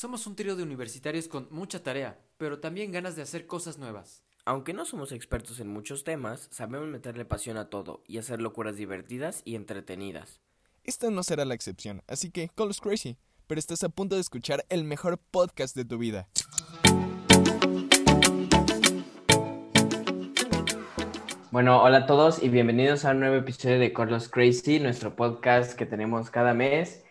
Somos un trío de universitarios con mucha tarea, pero también ganas de hacer cosas nuevas. Aunque no somos expertos en muchos temas, sabemos meterle pasión a todo y hacer locuras divertidas y entretenidas. Esta no será la excepción, así que call us crazy, pero estás a punto de escuchar el mejor podcast de tu vida. Bueno, hola a todos y bienvenidos a un nuevo episodio de Carlos Crazy, nuestro podcast que tenemos cada mes.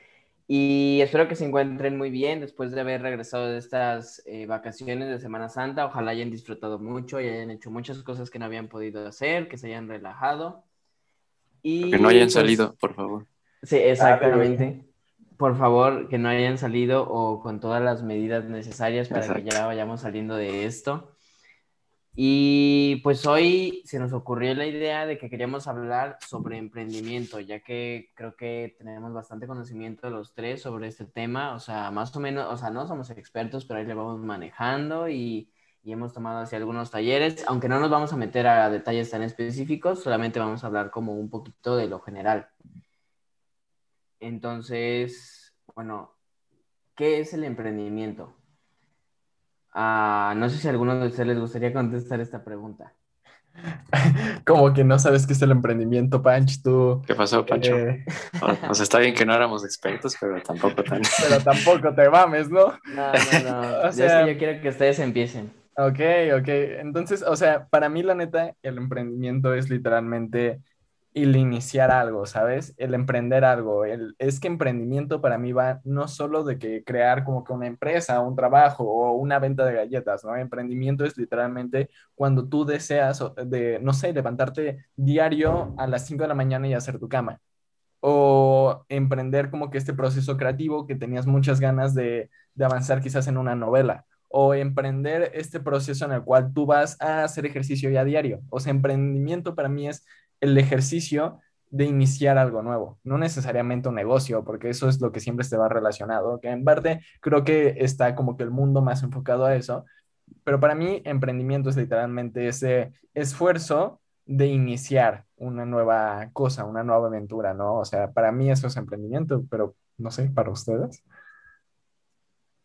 Y espero que se encuentren muy bien después de haber regresado de estas eh, vacaciones de Semana Santa. Ojalá hayan disfrutado mucho y hayan hecho muchas cosas que no habían podido hacer, que se hayan relajado. Y, que no hayan pues, salido, por favor. Sí, exactamente. Por favor, que no hayan salido o con todas las medidas necesarias para que ya vayamos saliendo de esto. Y pues hoy se nos ocurrió la idea de que queríamos hablar sobre emprendimiento, ya que creo que tenemos bastante conocimiento los tres sobre este tema, o sea, más o menos, o sea, no somos expertos, pero ahí le vamos manejando y, y hemos tomado así algunos talleres, aunque no nos vamos a meter a detalles tan específicos, solamente vamos a hablar como un poquito de lo general. Entonces, bueno, ¿qué es el emprendimiento? Ah, no sé si a alguno de ustedes les gustaría contestar esta pregunta. Como que no sabes qué es el emprendimiento, Panch, tú. ¿Qué pasó, Pancho? Eh, o sea, está bien que no éramos expertos, pero tampoco tan. Pero tampoco te mames, ¿no? No, no, no. o sea, yo quiero que ustedes empiecen. Ok, ok. Entonces, o sea, para mí, la neta, el emprendimiento es literalmente el iniciar algo, ¿sabes? El emprender algo. El, es que emprendimiento para mí va no solo de que crear como que una empresa, un trabajo o una venta de galletas, ¿no? Emprendimiento es literalmente cuando tú deseas, de, no sé, levantarte diario a las 5 de la mañana y hacer tu cama. O emprender como que este proceso creativo que tenías muchas ganas de, de avanzar quizás en una novela o emprender este proceso en el cual tú vas a hacer ejercicio ya diario. O sea, emprendimiento para mí es el ejercicio de iniciar algo nuevo, no necesariamente un negocio, porque eso es lo que siempre se va relacionado, que en parte creo que está como que el mundo más enfocado a eso, pero para mí emprendimiento es literalmente ese esfuerzo de iniciar una nueva cosa, una nueva aventura, ¿no? O sea, para mí eso es emprendimiento, pero no sé, para ustedes.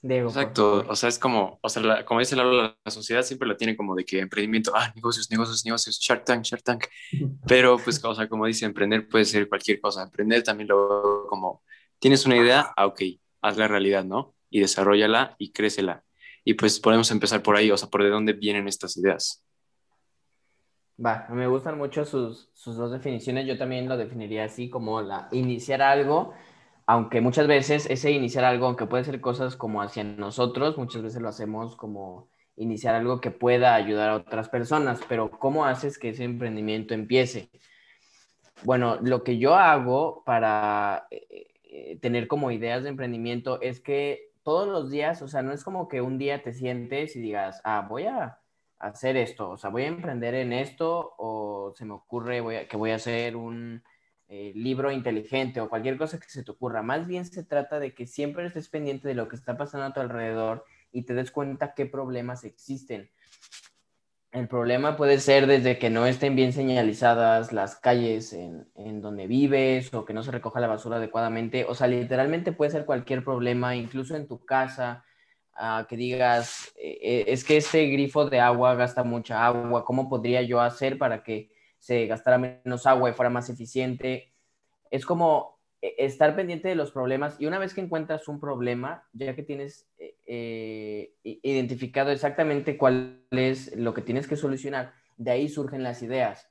Exacto, o sea, es como, o sea, como dice la, la sociedad siempre la tiene como de que emprendimiento, ah, negocios, negocios, negocios, Shark Tank, Shark Tank, pero pues, o sea, como dice, emprender puede ser cualquier cosa, emprender también lo como, tienes una idea, ah, ok, haz la realidad, ¿no? Y desarrollala y crécela. Y pues podemos empezar por ahí, o sea, por de dónde vienen estas ideas. Va, me gustan mucho sus, sus dos definiciones, yo también lo definiría así como la iniciar algo aunque muchas veces ese iniciar algo, aunque puede ser cosas como hacia nosotros, muchas veces lo hacemos como iniciar algo que pueda ayudar a otras personas, pero ¿cómo haces que ese emprendimiento empiece? Bueno, lo que yo hago para eh, eh, tener como ideas de emprendimiento es que todos los días, o sea, no es como que un día te sientes y digas, ah, voy a hacer esto, o sea, voy a emprender en esto, o se me ocurre que voy a hacer un, eh, libro inteligente o cualquier cosa que se te ocurra. Más bien se trata de que siempre estés pendiente de lo que está pasando a tu alrededor y te des cuenta qué problemas existen. El problema puede ser desde que no estén bien señalizadas las calles en, donde vives o que no se recoja la basura adecuadamente. O sea, literalmente puede ser cualquier problema, incluso en tu casa, que digas, eh, eh, es que este grifo de agua gasta mucha agua, ¿cómo podría yo hacer para que se gastara menos agua y fuera más eficiente. Es como eh, estar pendiente de los problemas y una vez que encuentras un problema, ya que tienes eh, eh, identificado exactamente cuál es lo que tienes que solucionar, de ahí surgen las ideas.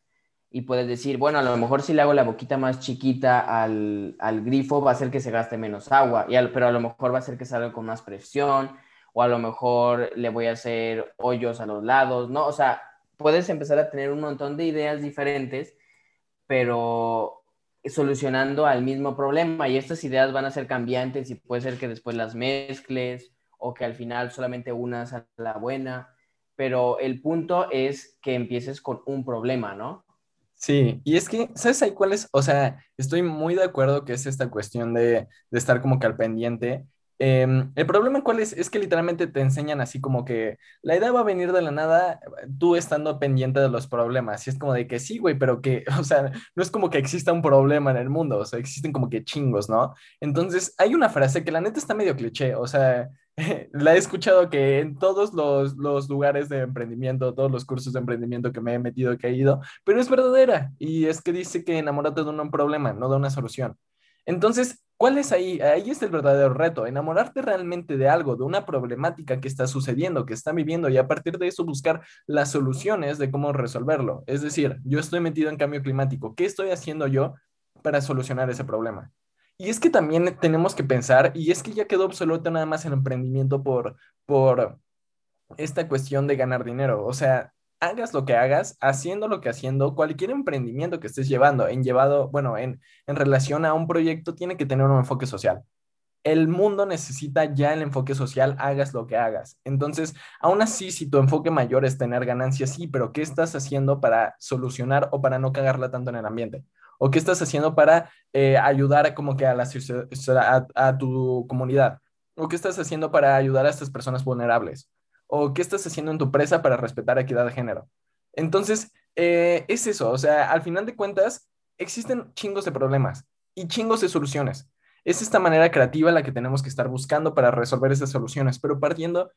Y puedes decir, bueno, a lo mejor si le hago la boquita más chiquita al, grifo va a hacer que se gaste menos agua, y pero a lo mejor va a hacer que salga con más presión, o a lo mejor le voy a hacer hoyos a los lados, ¿no? O sea, puedes empezar a tener un montón de ideas diferentes, pero solucionando al mismo problema y estas ideas van a ser cambiantes y puede ser que después las mezcles o que al final solamente una sea la buena, pero el punto es que empieces con un problema, ¿no? Sí, y es que, ¿sabes ahí cuál es? O sea, estoy muy de acuerdo que es esta cuestión de, de estar como que al pendiente, Em, el problema cuál es, es que literalmente te enseñan así como que la idea va a venir de la nada, tú estando pendiente de los problemas. Y es como de que sí, güey, pero que, o sea, no es como que exista un problema en el mundo, o sea, existen como que chingos, ¿no? Entonces, hay una frase que la neta está medio cliché, o sea, la he escuchado que en todos los, los, lugares de emprendimiento, todos los cursos de emprendimiento que me he metido, que he ido, pero es verdadera. Y es que dice que enamorarte de un problema, no de una solución. Entonces, ¿cuál es ahí? Ahí es el verdadero reto, enamorarte realmente de algo, de una problemática que está sucediendo, que está viviendo y a partir de eso buscar las soluciones de cómo resolverlo. Es decir, yo estoy metido en cambio climático, ¿qué estoy haciendo yo para solucionar ese problema? Y es que también tenemos que pensar, y es que ya quedó obsoleto nada más el emprendimiento por, por esta cuestión de ganar dinero. O sea, hagas lo que hagas, haciendo lo que haciendo, cualquier emprendimiento que estés llevando, en llevado, bueno, en, en relación a un proyecto, tiene que tener un enfoque social. El mundo necesita ya el enfoque social, hagas lo que hagas. Entonces, aún así, si tu enfoque mayor es tener ganancias, sí, pero ¿qué estás haciendo para solucionar o para no cagarla tanto en el ambiente? ¿O qué estás haciendo para eh, ayudar como que a, la, a, a tu comunidad? ¿O qué estás haciendo para ayudar a estas personas vulnerables? ¿O qué estás haciendo en tu empresa para respetar equidad de género? Entonces, eh, es eso, o sea, al final de cuentas, existen chingos de problemas y chingos de soluciones. Es esta manera creativa la que tenemos que estar buscando para resolver esas soluciones, pero partiendo,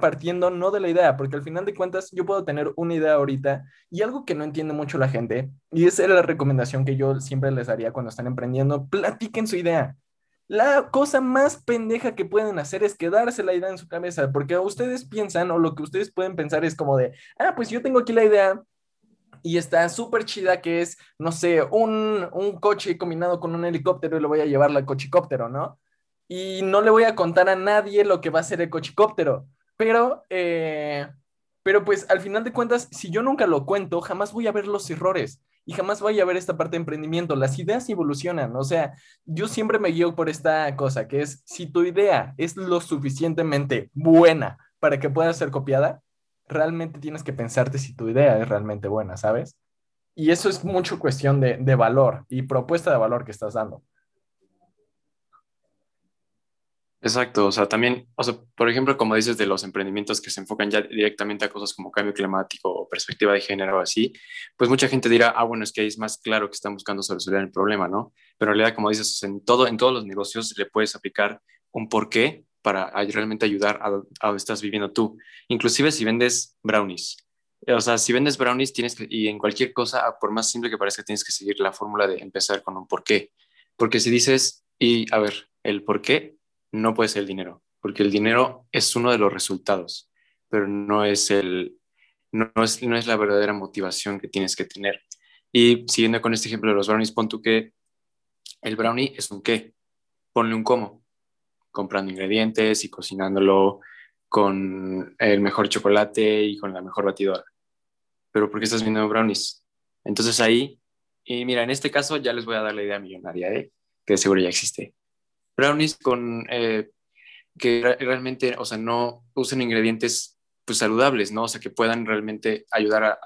partiendo no de la idea, porque al final de cuentas yo puedo tener una idea ahorita y algo que no entiende mucho la gente, y esa es la recomendación que yo siempre les daría cuando están emprendiendo, platiquen su idea. La cosa más pendeja que pueden hacer es quedarse la idea en su cabeza, porque ustedes piensan o lo que ustedes pueden pensar es como de, ah, pues yo tengo aquí la idea y está súper chida que es, no sé, un, un, coche combinado con un helicóptero y lo voy a llevar al cochicóptero, ¿no? Y no le voy a contar a nadie lo que va a ser el cochicóptero, pero, eh, pero pues al final de cuentas, si yo nunca lo cuento, jamás voy a ver los errores y jamás vaya a ver esta parte de emprendimiento. Las ideas evolucionan, o sea, yo siempre me guío por esta cosa, que es si tu idea es lo suficientemente buena para que pueda ser copiada, realmente tienes que pensarte si tu idea es realmente buena, ¿sabes? Y eso es mucho cuestión de, de valor y propuesta de valor que estás dando. Exacto, o sea, también, o sea, por ejemplo, como dices de los emprendimientos que se enfocan ya directamente a cosas como cambio climático o perspectiva de género o así, pues mucha gente dirá, ah, bueno, es que ahí es más claro que están buscando solucionar el problema, ¿no? Pero en realidad, como dices, en, todo, en todos los negocios le puedes aplicar un porqué para realmente ayudar a, a donde estás viviendo tú. Inclusive si vendes brownies. O sea, si vendes brownies tienes que, y en cualquier cosa, por más simple que parezca, tienes que seguir la fórmula de empezar con un porqué. Porque si dices, y a ver, el porqué no puede ser el dinero, porque el dinero es uno de los resultados, pero no es, el, no, es, no es la verdadera motivación que tienes que tener. Y siguiendo con este ejemplo de los brownies, pon tú que el brownie es un qué, ponle un cómo, comprando ingredientes y cocinándolo con el mejor chocolate y con la mejor batidora. Pero ¿por qué estás viendo brownies? Entonces ahí, y mira, en este caso ya les voy a dar la idea millonaria, ¿eh? que seguro ya existe brownies con eh, que realmente, o sea, no usen ingredientes pues saludables, ¿no? O sea, que puedan realmente ayudar a,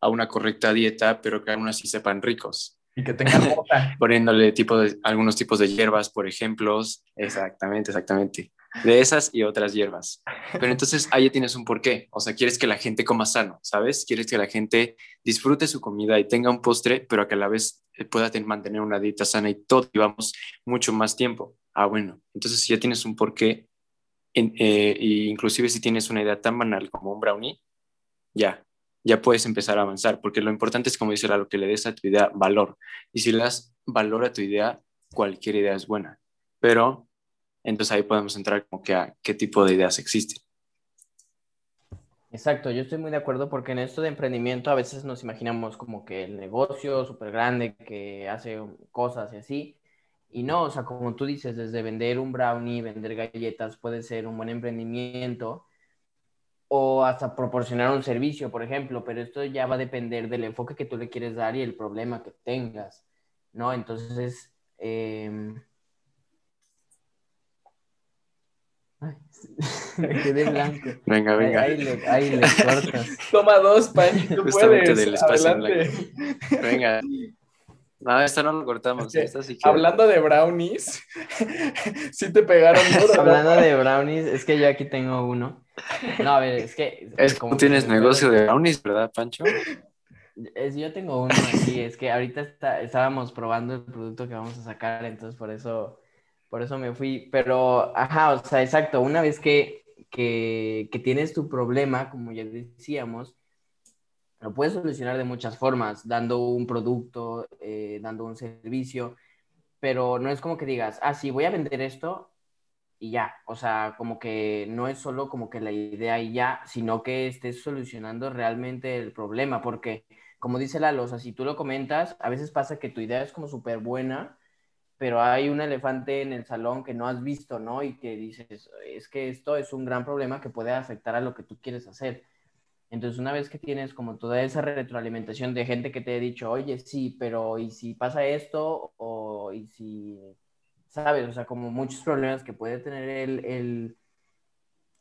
a una correcta dieta, pero que aún así sepan ricos. Y que tengan Poniéndole tipo de, algunos tipos de hierbas, por ejemplo. Exactamente, exactamente. De esas y otras hierbas. Pero entonces ahí tienes un porqué. O sea, quieres que la gente coma sano, ¿sabes? Quieres que la gente disfrute su comida y tenga un postre, pero que a la vez pueda mantener una dieta sana y todo, y vamos mucho más tiempo. Ah, bueno, entonces ya tienes un porqué, eh, e inclusive si tienes una idea tan banal como un brownie, ya, ya puedes empezar a avanzar, porque lo importante es, como dice lo que le des a tu idea valor. Y si le das valor a tu idea, cualquier idea es buena. Pero entonces ahí podemos entrar como que a qué tipo de ideas existen. Exacto, yo estoy muy de acuerdo porque en esto de emprendimiento a veces nos imaginamos como que el negocio súper grande que hace cosas y así, y no, o sea, como tú dices, desde vender un brownie, vender galletas puede ser un buen emprendimiento o hasta proporcionar un servicio, por ejemplo, pero esto ya va a depender del enfoque que tú le quieres dar y el problema que tengas, ¿no? Entonces, eh... Ay, me quedé blanco. Venga, venga. Ahí, le, ahí le cortas. Toma dos, Pan, tú Justamente puedes. del espacio en Adelante. blanco. Venga. No, esta no lo cortamos. Sí que... Hablando de brownies, sí te pegaron duro. ¿no? Hablando de brownies, es que yo aquí tengo uno. No, a ver, es que... Es como tienes negocio de brownies, ¿verdad, Pancho? Es, yo tengo uno aquí, es que ahorita está- estábamos probando el producto que vamos a sacar, entonces por eso, por eso me fui. Pero, ajá, o sea, exacto, una vez que, que, que tienes tu problema, como ya decíamos, lo puedes solucionar de muchas formas, dando un producto, eh, dando un servicio, pero no es como que digas, ah, sí, voy a vender esto y ya, o sea, como que no es solo como que la idea y ya, sino que estés solucionando realmente el problema, porque como dice Lalo, o si tú lo comentas, a veces pasa que tu idea es como súper buena, pero hay un elefante en el salón que no has visto, ¿no? Y que dices, es que esto es un gran problema que puede afectar a lo que tú quieres hacer. Entonces, una vez que tienes como toda esa retroalimentación de gente que te ha dicho, oye, sí, pero ¿y si pasa esto? O ¿y si, sabes? O sea, como muchos problemas que puede tener el, el,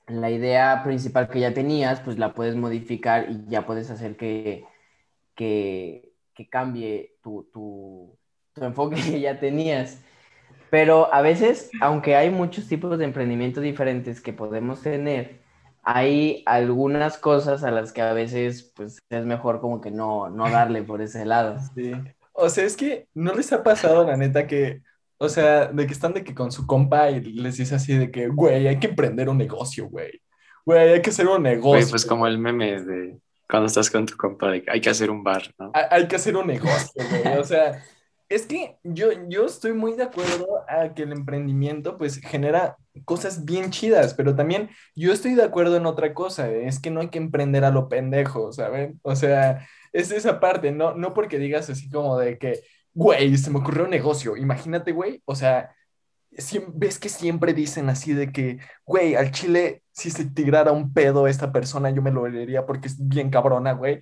la idea principal que ya tenías, pues la puedes modificar y ya puedes hacer que, que, que cambie tu, tu, tu enfoque que ya tenías. Pero a veces, aunque hay muchos tipos de emprendimiento diferentes que podemos tener, hay algunas cosas a las que a veces pues es mejor como que no, no darle por ese lado. Sí. O sea, es que no les ha pasado, la neta, que, o sea, de que están de que con su compa y les dice así de que, güey, hay que emprender un negocio, güey. Güey, hay que hacer un negocio. Güey, pues como el meme de cuando estás con tu compa, de que hay que hacer un bar, ¿no? Hay, hay que hacer un negocio, güey. O sea, es que yo, yo estoy muy de acuerdo a que el emprendimiento pues genera cosas bien chidas, pero también yo estoy de acuerdo en otra cosa, es que no hay que emprender a lo pendejo, ¿saben? O sea, es esa parte, no, no porque digas así como de que, güey, se me ocurrió un negocio, imagínate, güey, o sea, ves que siempre dicen así de que, güey, al chile, si se tirara un pedo esta persona, yo me lo olería porque es bien cabrona, güey.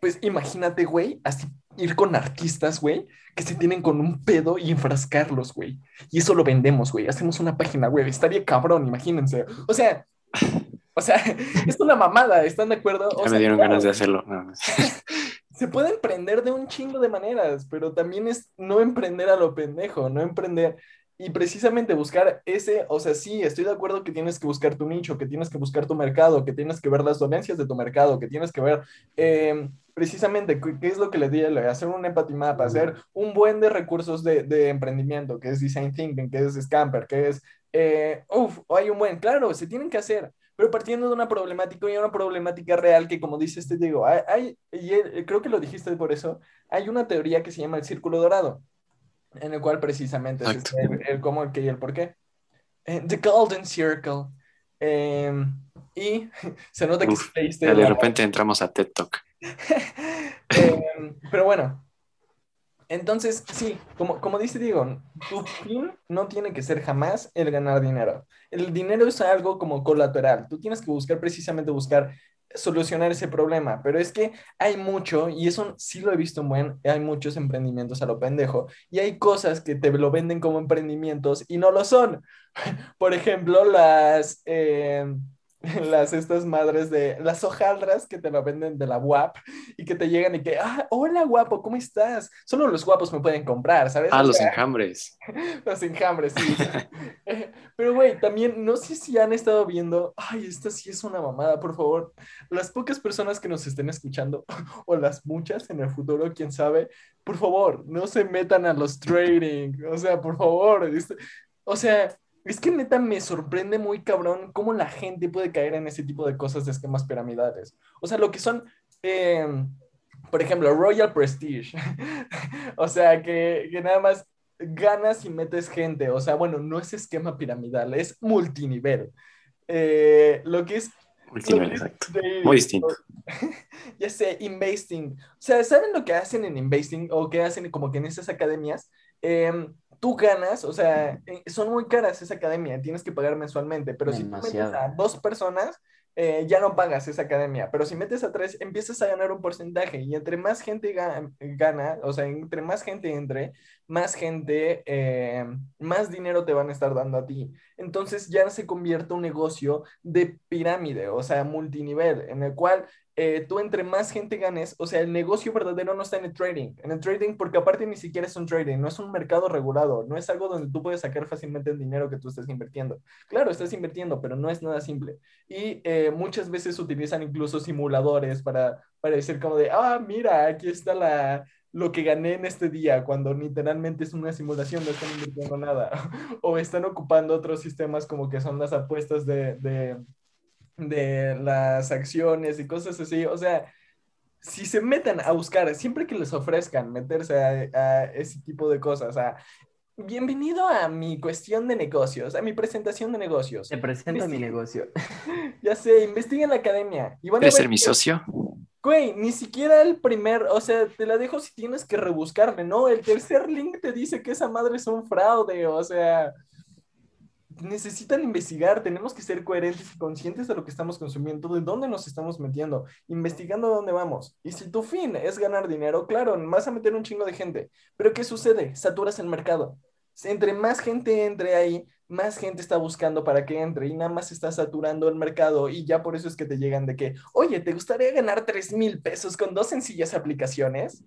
Pues imagínate, güey, así ir con artistas, güey, que se tienen con un pedo y enfrascarlos, güey. Y eso lo vendemos, güey. Hacemos una página web. Estaría cabrón, imagínense. O sea, o sea, es una mamada, ¿están de acuerdo? O Ya sea, me dieron claro, ganas de hacerlo. se puede emprender de un chingo de maneras, pero también es no emprender a lo pendejo, no emprender y precisamente buscar ese, o sea, sí, estoy de acuerdo que tienes que buscar tu nicho, que tienes que buscar tu mercado, que tienes que ver las dolencias de tu mercado, que tienes que ver eh, precisamente qué qué es lo que le di, hacer un empathy map, hacer un buen de recursos de, de emprendimiento, que es design thinking, que es scamper, que es, eh, uff, hay un buen, claro, se tienen que hacer, pero partiendo de una problemática y una problemática real que, como dice este Diego, hay, hay- y él- creo que lo dijiste por eso, hay una teoría que se llama el círculo dorado, en el cual precisamente es Exacto. este, el, el cómo, el qué y el por qué. Eh, the Golden Circle. Eh, y se nota que Uf, de la- repente entramos a TED Talk. Eh, pero bueno, entonces sí, como, como dice Diego, tu fin no tiene que ser jamás el ganar dinero. El dinero es algo como colateral. Tú tienes que buscar precisamente buscar solucionar ese problema, pero es que hay mucho, y eso sí lo he visto en buen, hay muchos emprendimientos a lo pendejo, y hay cosas que te lo venden como emprendimientos y no lo son. Por ejemplo, las, eh, las estas madres de las hojaldras que te lo venden de la UAP y que te llegan y que, ah, hola guapo, ¿cómo estás? Solo los guapos me pueden comprar, ¿sabes? Ah, O los sea, enjambres. los enjambres, sí. Pero, güey, también no sé si han estado viendo, ay, esta sí es una mamada, por favor. Las pocas personas que nos estén escuchando, o las muchas en el futuro, quién sabe, por favor, no se metan a los trading. O sea, por favor. es- o sea, es que neta me sorprende muy cabrón cómo la gente puede caer en ese tipo de cosas de esquemas piramidales. O sea, lo que son, eh, por ejemplo, Royal Prestige. o sea, que, que nada más ganas y metes gente. O sea, bueno, no es esquema piramidal, es multinivel. Eh, lo que es... Multinivel, lo que es exacto. trading, Muy distinto. ya sé, investing. O sea, ¿saben lo que hacen en investing o qué hacen como que en esas academias? Em, tú ganas, o sea, eh, son muy caras esa academia, tienes que pagar mensualmente, pero si tú metes a dos personas, eh, ya no pagas esa academia, pero si metes a tres, empiezas a ganar un porcentaje y entre más gente ga- gana, o sea, entre más gente entre, más gente, eh, más dinero te van a estar dando a ti. Entonces ya se convierte un negocio de pirámide, o sea, multinivel, en el cual eh, tú entre más gente ganes, o sea, el negocio verdadero no está en el trading, en el trading porque aparte ni siquiera es un trading, no es un mercado regulado, no es algo donde tú puedes sacar fácilmente el dinero que tú estás invirtiendo. Claro, estás invirtiendo, pero no es nada simple. Y eh, muchas veces utilizan incluso simuladores para, para decir como de, ah, mira, aquí está la, lo que gané en este día, cuando literalmente es una simulación, no están invirtiendo nada, o están ocupando otros sistemas como que son las apuestas de, de, de las acciones y cosas así, o sea, si se meten a buscar, siempre que les ofrezcan meterse a, a ese tipo de cosas, a bienvenido a mi cuestión de negocios, a mi presentación de negocios. Te presento mi Investiga- negocio. Ya sé, investiga en la academia. Y van a ¿Quieres ver ser mi que- socio? Güey, ni siquiera el primer, o sea, te la dejo si tienes que rebuscarle, ¿no? El tercer link te dice que esa madre es un fraude, o sea, necesitan investigar, tenemos que ser coherentes y conscientes de lo que estamos consumiendo, de dónde nos estamos metiendo, investigando dónde vamos. Y si tu fin es ganar dinero, claro, vas a meter un chingo de gente, pero ¿qué sucede? Saturas el mercado. Entre más gente entre ahí, más gente está buscando para que entre y nada más está saturando el mercado y ya por eso es que te llegan de que, oye, ¿te gustaría ganar 3 mil pesos con dos sencillas aplicaciones?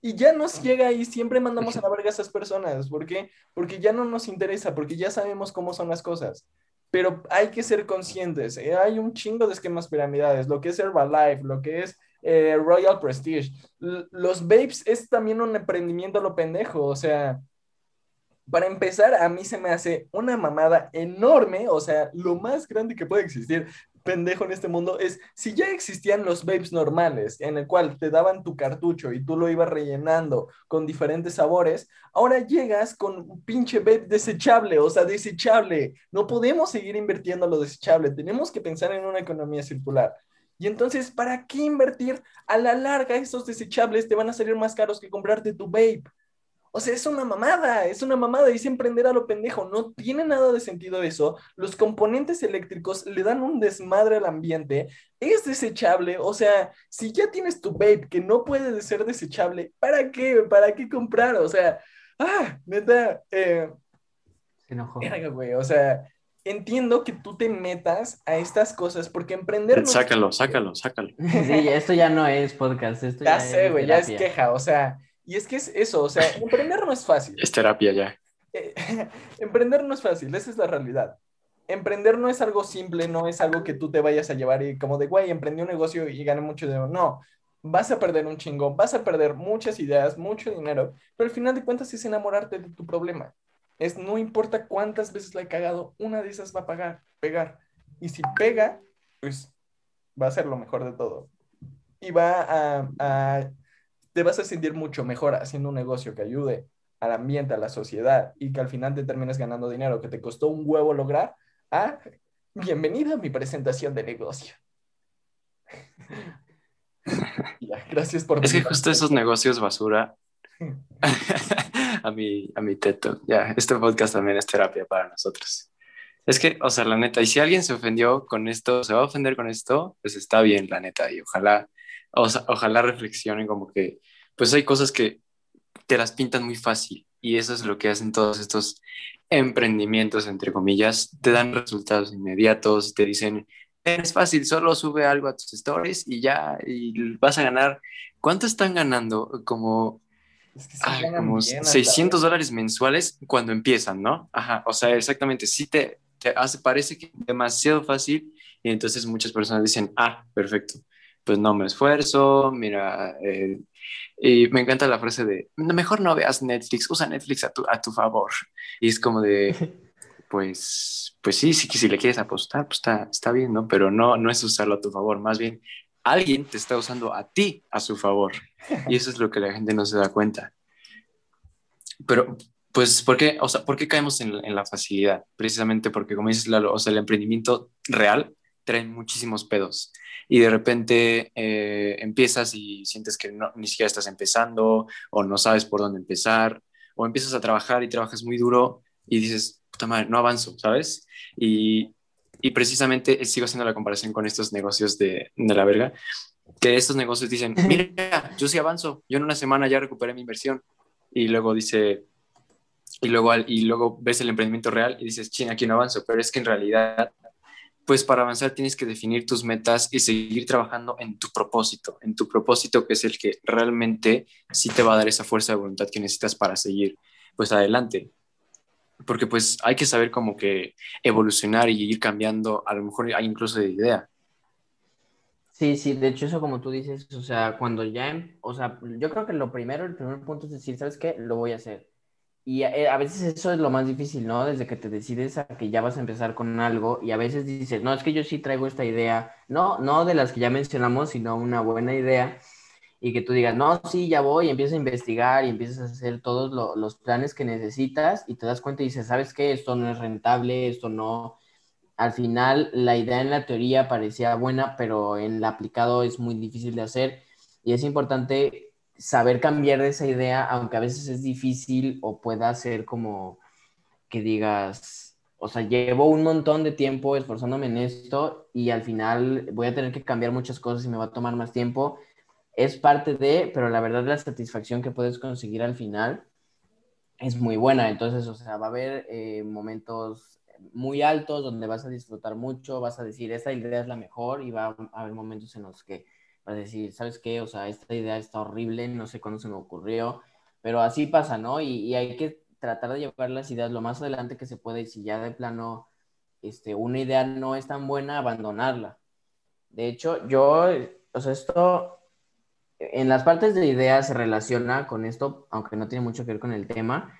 Y ya nos llega y siempre mandamos a la verga a esas personas. ¿Por qué? Porque ya no nos interesa, porque ya sabemos cómo son las cosas. Pero hay que ser conscientes. eh, Hay un chingo de esquemas piramidales, lo que es Herbalife, lo que es eh, Royal Prestige. L- los vapes es también un emprendimiento a lo pendejo. O sea, para empezar, a mí se me hace una mamada enorme, o sea, lo más grande que puede existir, pendejo en este mundo, es si ya existían los vapes normales, en el cual te daban tu cartucho y tú lo ibas rellenando con diferentes sabores, ahora llegas con un pinche vape desechable, o sea, desechable. No podemos seguir invirtiendo en lo desechable, tenemos que pensar en una economía circular. Y entonces, ¿para qué invertir? A la larga, esos desechables te van a salir más caros que comprarte tu vape. O sea, es una mamada, es una mamada, es emprender a lo pendejo, no tiene nada de sentido eso. Los componentes eléctricos le dan un desmadre al ambiente, es desechable, o sea, si ya tienes tu vape que no puede ser desechable, ¿para qué? ¿Para qué comprar? O sea, ah, neta, eh, Se enojó. verga, güey, o sea, entiendo que tú te metas a estas cosas porque emprender... Sácalo, sácalo, sácalo. Sí, esto ya no es podcast, esto Ya ya, sé, güey, ya es queja, o sea, y es que es eso, o sea, emprender no es fácil. Es terapia ya. Eh, emprender no es fácil, esa es la realidad. Emprender no es algo simple, no es algo que tú te vayas a llevar y como de, güey, emprendí un negocio y gané mucho dinero. No, vas a perder un chingo, vas a perder muchas ideas, mucho dinero, pero al final de cuentas es enamorarte de tu problema. Es no importa cuántas veces la he cagado, una de esas va a pagar, pegar. Y si pega, pues va a ser lo mejor de todo. Y va a, a te vas a sentir mucho mejor haciendo un negocio que ayude al ambiente, a la sociedad y que al final te termines ganando dinero que te costó un huevo lograr. Ah, bienvenido a mi presentación de negocio. Ya, gracias por Es que justo esos negocios basura. a mi, a mi teto. Ya, este podcast también es terapia para nosotros. Es que, o sea, la neta, y si alguien se ofendió con esto, se va a ofender con esto, pues está bien, la neta, y ojalá, o sea, ojalá reflexionen como que, pues hay cosas que te las pintan muy fácil, y eso es lo que hacen todos estos emprendimientos, entre comillas, te dan resultados inmediatos, te dicen, es fácil, solo sube algo a tus stories y ya, y vas a ganar. ¿Cuánto están ganando? Como, Es que sí ay, ganan como bien hasta 600 dólares mensuales cuando empiezan, ¿no? Ajá, o sea, exactamente, sí te, te hace, parece que es demasiado fácil y entonces muchas personas dicen, ah, perfecto, pues no me esfuerzo, mira, eh, y me encanta la frase de, mejor no veas Netflix, usa Netflix a tu, a tu favor. Y es como de, pues, pues sí, sí, si le quieres apostar, pues está, está bien, ¿no? Pero no, no es usarlo a tu favor, más bien alguien te está usando a ti a su favor. Y eso es lo que la gente no se da cuenta. Pero, pues, ¿por qué, o sea, ¿por qué caemos en, en la facilidad? Precisamente porque, como dices, Lalo, o sea, el emprendimiento real trae muchísimos pedos. Y de repente eh, empiezas y sientes que no, ni siquiera estás empezando o no sabes por dónde empezar o empiezas a trabajar y trabajas muy duro y dices, puta madre, no avanzo, ¿sabes? Y, y precisamente sigo haciendo la comparación con estos negocios de, de la verga, que estos negocios dicen, mira, yo sí avanzo, yo en una semana ya recuperé mi inversión. Y luego dice, y luego, y luego ves el emprendimiento real y dices, ching, aquí no avanzo, pero es que en realidad, pues para avanzar tienes que definir tus metas y seguir trabajando en tu propósito, en tu propósito que es el que realmente sí te va a dar esa fuerza de voluntad que necesitas para seguir, pues adelante. Porque pues hay que saber como que evolucionar y ir cambiando, a lo mejor hay incluso de idea. Sí, sí, de hecho eso como tú dices, o sea, cuando ya, em- o sea, yo creo que lo primero, el primer punto es decir, ¿sabes qué? Lo voy a hacer. Y a, a veces eso es lo más difícil, ¿no? Desde que te decides a que ya vas a empezar con algo y a veces dices, no, es que yo sí traigo esta idea, no, no de las que ya mencionamos, sino una buena idea y que tú digas, no, sí, ya voy, y empiezas a investigar y empiezas a hacer todos lo- los planes que necesitas y te das cuenta y dices, ¿sabes qué? Esto no es rentable, esto no al final la idea en la teoría parecía buena, pero en el aplicado es muy difícil de hacer y es importante saber cambiar de esa idea, aunque a veces es difícil o pueda ser como que digas, o sea, llevo un montón de tiempo esforzándome en esto y al final voy a tener que cambiar muchas cosas y me va a tomar más tiempo. Es parte de, pero la verdad la satisfacción que puedes conseguir al final es muy buena. Entonces, o sea, va a haber eh, momentos muy altos donde vas a disfrutar mucho, vas a decir, esta idea es la mejor y va a haber momentos en los que vas a decir, ¿sabes qué? O sea, esta idea está horrible, no sé cuándo se me ocurrió, pero así pasa, ¿no? Y, y hay que tratar de llevar las ideas lo más adelante que se puede y si ya de plano este, una idea no es tan buena, abandonarla. De hecho, yo, o sea, esto en las partes de ideas se relaciona con esto, aunque no tiene mucho que ver con el tema.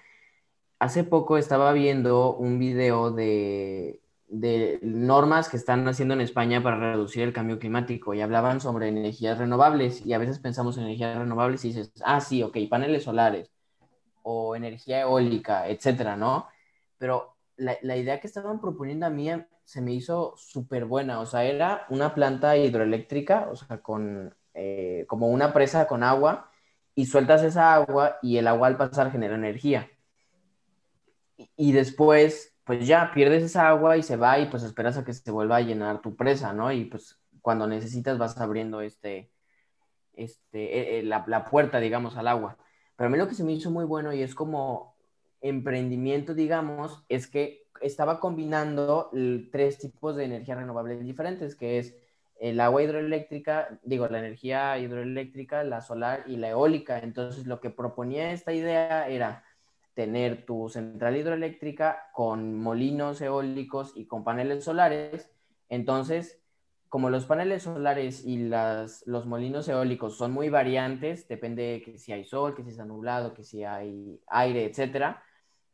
Hace poco estaba viendo un video de, de normas que están haciendo en España para reducir el cambio climático y hablaban sobre energías renovables y a veces pensamos en energías renovables y dices, ah, sí, ok, paneles solares o energía eólica, etcétera, ¿no? Pero la, la idea que estaban proponiendo a mí se me hizo súper buena, o sea, era una planta hidroeléctrica, o sea, con eh, como una presa con agua y sueltas esa agua y el agua al pasar genera energía. Y, y después, pues ya pierdes esa agua y se va y pues esperas a que se vuelva a llenar tu presa, ¿no? Y pues cuando necesitas vas abriendo este, este, eh, la, la puerta, digamos, al agua. Pero a mí lo que se me hizo muy bueno y es como emprendimiento, digamos, es que estaba combinando tres tipos de energía renovable diferentes, que es el agua hidroeléctrica, digo, la energía hidroeléctrica, la solar y la eólica. Entonces, lo que proponía esta idea era tener tu central hidroeléctrica con molinos eólicos y con paneles solares. Entonces, como los paneles solares y las, los molinos eólicos son muy variantes, depende de que si hay sol, que si está nublado, que si hay aire, etcétera,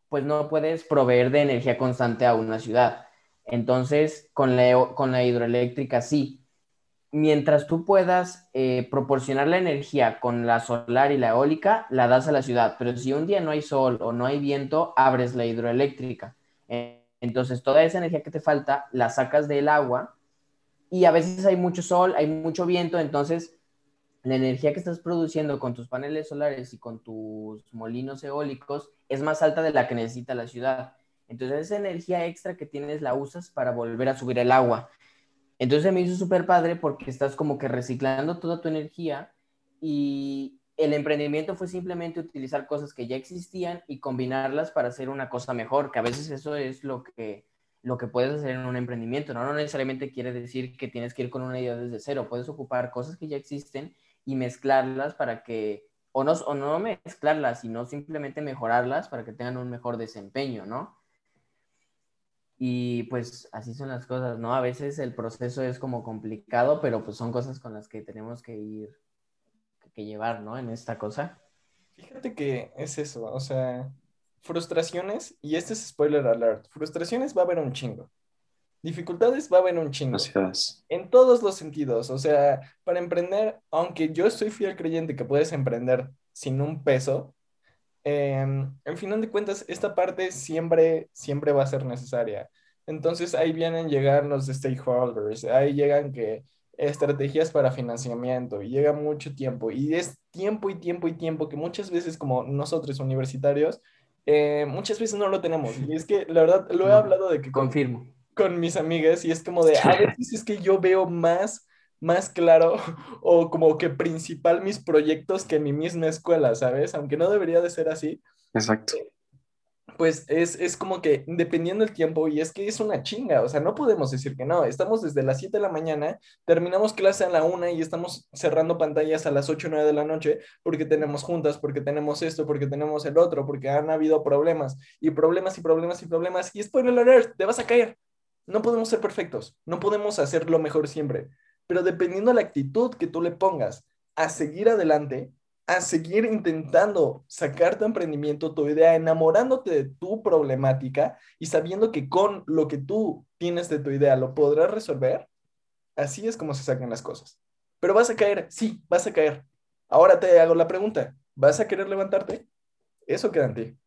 pues no puedes proveer de energía constante a una ciudad. Entonces, con la, con la hidroeléctrica sí, mientras tú puedas eh, proporcionar la energía con la solar y la eólica, la das a la ciudad. Pero si un día no hay sol o no hay viento, abres la hidroeléctrica. Entonces, toda esa energía que te falta la sacas del agua y a veces hay mucho sol, hay mucho viento, entonces la energía que estás produciendo con tus paneles solares y con tus molinos eólicos es más alta de la que necesita la ciudad. Entonces, esa energía extra que tienes la usas para volver a subir el agua. Entonces me hizo súper padre porque estás como que reciclando toda tu energía y el emprendimiento fue simplemente utilizar cosas que ya existían y combinarlas para hacer una cosa mejor, que a veces eso es lo que, lo que puedes hacer en un emprendimiento, ¿no? No necesariamente quiere decir que tienes que ir con una idea desde cero, puedes ocupar cosas que ya existen y mezclarlas para que, o no, o no mezclarlas, sino simplemente mejorarlas para que tengan un mejor desempeño, ¿no? Y pues así son las cosas, ¿no? A veces el proceso es como complicado, pero pues son cosas con las que tenemos que ir, que llevar, ¿no? En esta cosa. Fíjate que es eso, o sea, frustraciones, y este es spoiler alert, frustraciones va a haber un chingo. Dificultades va a haber un chingo. Gracias. En todos los sentidos, o sea, para emprender, aunque yo estoy fiel creyente que puedes emprender sin un peso, eh, en final de cuentas, esta parte siempre, siempre va a ser necesaria. Entonces ahí vienen llegar los stakeholders, ahí llegan que estrategias para financiamiento y llega mucho tiempo y es tiempo y tiempo y tiempo que muchas veces como nosotros universitarios, eh, muchas veces no lo tenemos. Y es que la verdad lo he hablado de que con, Confirmo. con mis amigas y es como de, a veces es que yo veo más más claro o como que principal mis proyectos que mi misma escuela, ¿sabes? Aunque no debería de ser así. Exacto. Pues es, es como que dependiendo del tiempo, y es que es una chinga, o sea, no podemos decir que no. Estamos desde las 7 de la mañana, terminamos clase a la 1 y estamos cerrando pantallas a las 8 o 9 de la noche porque tenemos juntas, porque tenemos esto, porque tenemos el otro, porque han habido problemas y problemas y problemas y problemas. Y spoiler alert, te vas a caer. No podemos ser perfectos, no podemos hacer lo mejor siempre. Pero dependiendo de la actitud que tú le pongas a seguir adelante, a seguir intentando sacar tu emprendimiento, tu idea, enamorándote de tu problemática y sabiendo que con lo que tú tienes de tu idea lo podrás resolver, así es como se sacan las cosas. Pero vas a caer, sí, vas a caer. Ahora te hago la pregunta, ¿vas a querer levantarte? Eso queda en ti.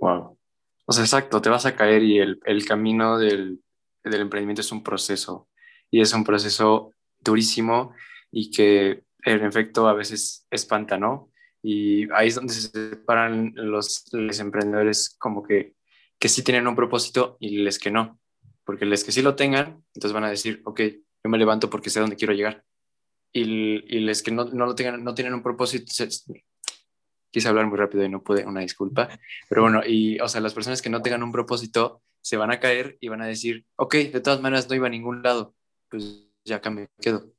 Wow. O sea, exacto, te vas a caer y el, el camino del, del emprendimiento es un proceso y es un proceso durísimo y que en efecto a veces espanta, ¿no? Y ahí es donde se separan los, los emprendedores como que, que sí tienen un propósito y les que no. Porque les que sí lo tengan, entonces van a decir, ok, yo me levanto porque sé dónde quiero llegar. Y, y les que no, no, lo tengan, no tienen un propósito, se, quise hablar muy rápido y no pude, una disculpa. Pero bueno, y o sea, las personas que no tengan un propósito se van a caer y van a decir, ok, de todas maneras no iba a ningún lado, pues ya acá me quedo.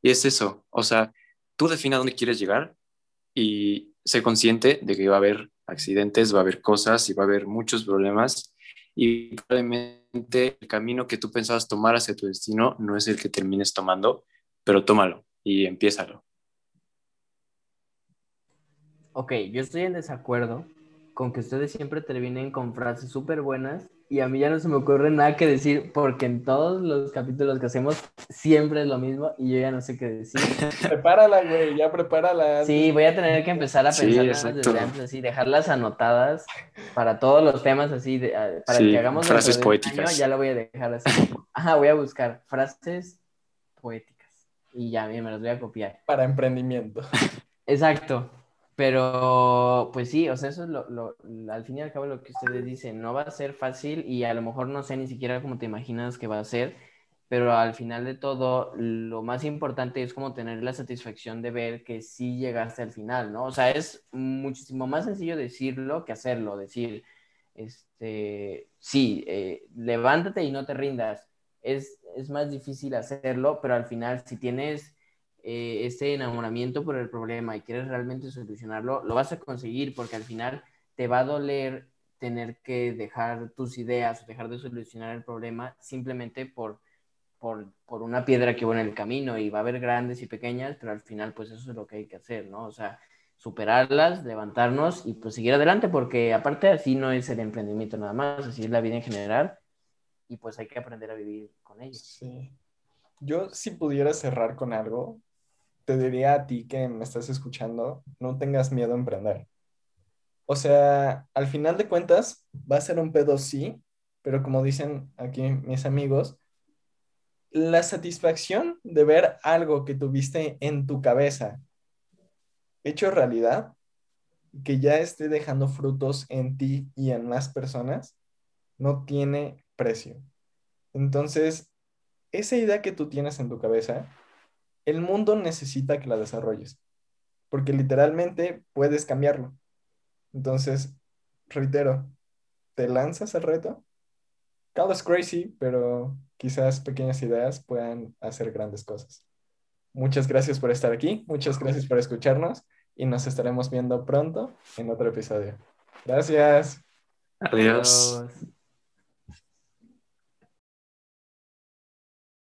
Y es eso, o sea, tú defina dónde quieres llegar y sé consciente de que va a haber accidentes, va a haber cosas y va a haber muchos problemas y probablemente el camino que tú pensabas tomar hacia tu destino no es el que termines tomando, pero tómalo y empiézalo. Ok, yo estoy en desacuerdo con que ustedes siempre terminen con frases súper buenas y a mí ya no se me ocurre nada que decir porque en todos los capítulos que hacemos siempre es lo mismo y yo ya no sé qué decir. prepárala, güey, ya prepárala. Sí, voy a tener que empezar a pensar desde antes, así, dejarlas anotadas para todos los temas así, de, ah, para que hagamos frases poéticas. ya lo voy a dejar así. Ajá, voy a buscar frases poéticas y ya, bien, me las voy a copiar. Para emprendimiento. Exacto. Pero, pues sí, o sea, eso es lo, lo, al fin y al cabo lo que ustedes dicen, no va a ser fácil y a lo mejor no sé ni siquiera cómo te imaginas que va a ser, pero al final de todo, lo más importante es como tener la satisfacción de ver que sí llegaste al final, ¿no? O sea, es muchísimo más sencillo decirlo que hacerlo, decir, este, sí, eh, levántate y no te rindas. Es, es más difícil hacerlo, pero al final, si tienes eh, ese enamoramiento por el problema y quieres realmente solucionarlo, lo vas a conseguir porque al final te va a doler tener que dejar tus ideas o dejar de solucionar el problema simplemente por, por, por, una piedra que va en el camino y va a haber grandes y pequeñas, pero al final pues eso es lo que hay que hacer, ¿no? O sea, superarlas, levantarnos y pues seguir adelante porque aparte así no es el emprendimiento nada más, así es la vida en general y pues hay que aprender a vivir con ella. Sí. Yo si pudiera cerrar con algo, te diría a ti que me estás escuchando, no tengas miedo a emprender. O sea, al final de cuentas, va a ser un pedo sí, pero como dicen aquí mis amigos, la satisfacción de ver algo que tuviste en tu cabeza hecho realidad, que ya esté dejando frutos en ti y en más personas, no tiene precio. Entonces, esa idea que tú tienes en tu cabeza, el mundo necesita que la desarrolles, porque literalmente puedes cambiarlo. Entonces, reitero, ¿te lanzas al reto? Call crazy, pero quizás pequeñas ideas puedan hacer grandes cosas. Muchas gracias por estar aquí, muchas gracias por escucharnos y nos estaremos viendo pronto en otro episodio. Gracias. Adiós.